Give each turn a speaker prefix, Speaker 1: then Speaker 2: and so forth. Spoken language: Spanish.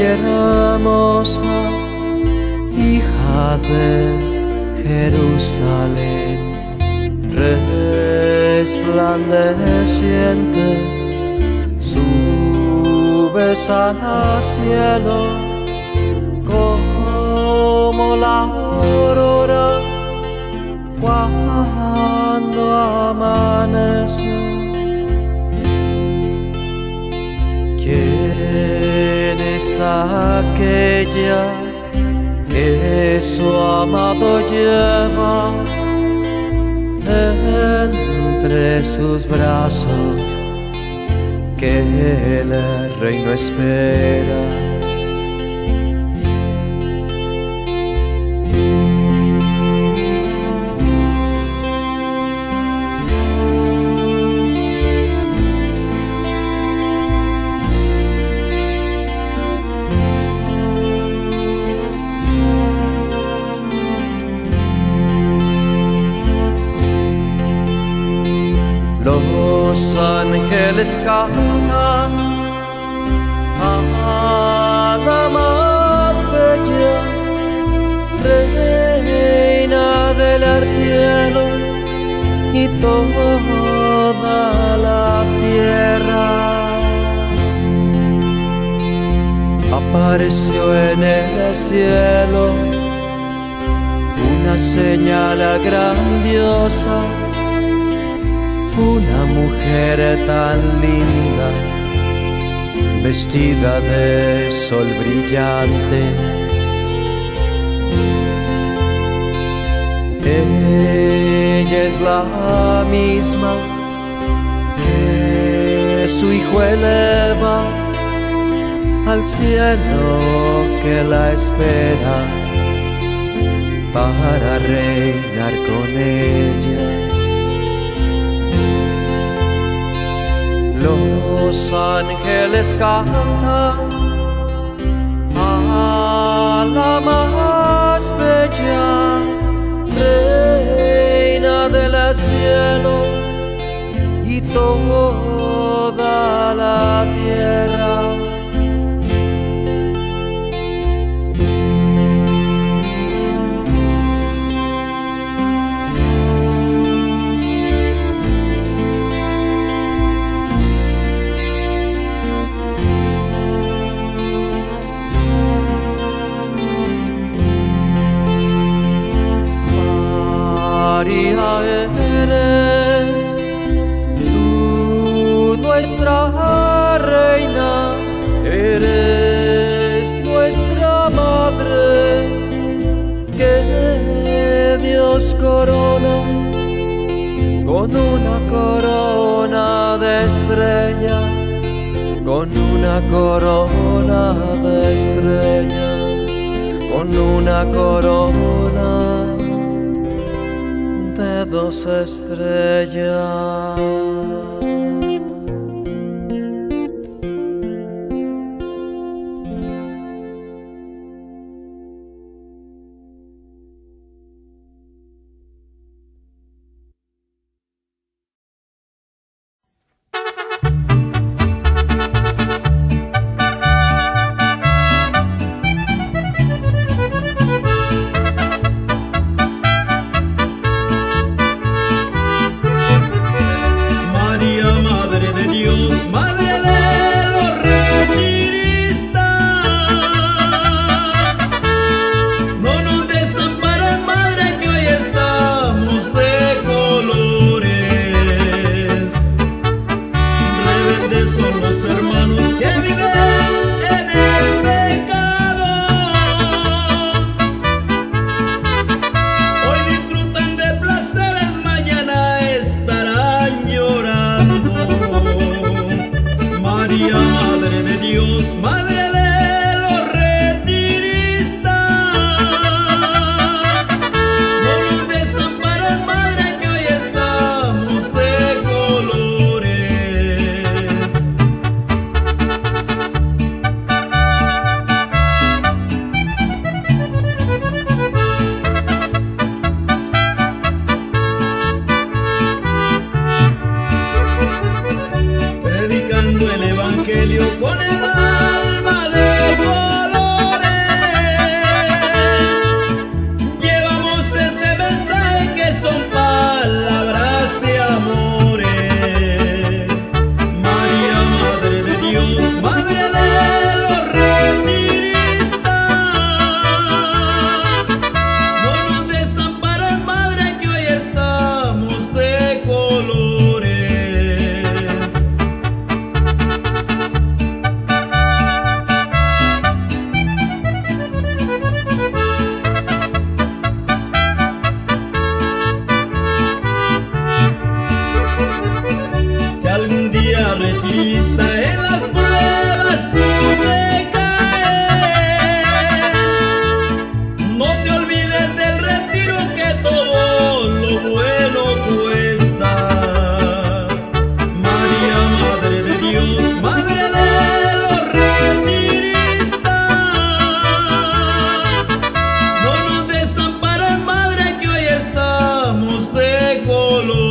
Speaker 1: hermosa, hija de Jerusalén, resplandeciente, subes al cielo como la aurora cuando amanece. Es aquella que su amado lleva entre sus brazos que el reino espera? Los ángeles cantan a más bella reina del cielo. Y toda la tierra. Apareció en el cielo. Una señal grandiosa una mujer tan linda, vestida de sol brillante. Ella es la misma que su hijo eleva al cielo que la espera para reinar con ella. Los ángeles cantan a la más bella reina del cielo y toda nuestra reina, eres nuestra madre que Dios corona con una corona de estrella, con una corona de estrella, con una corona dos estrellas. color.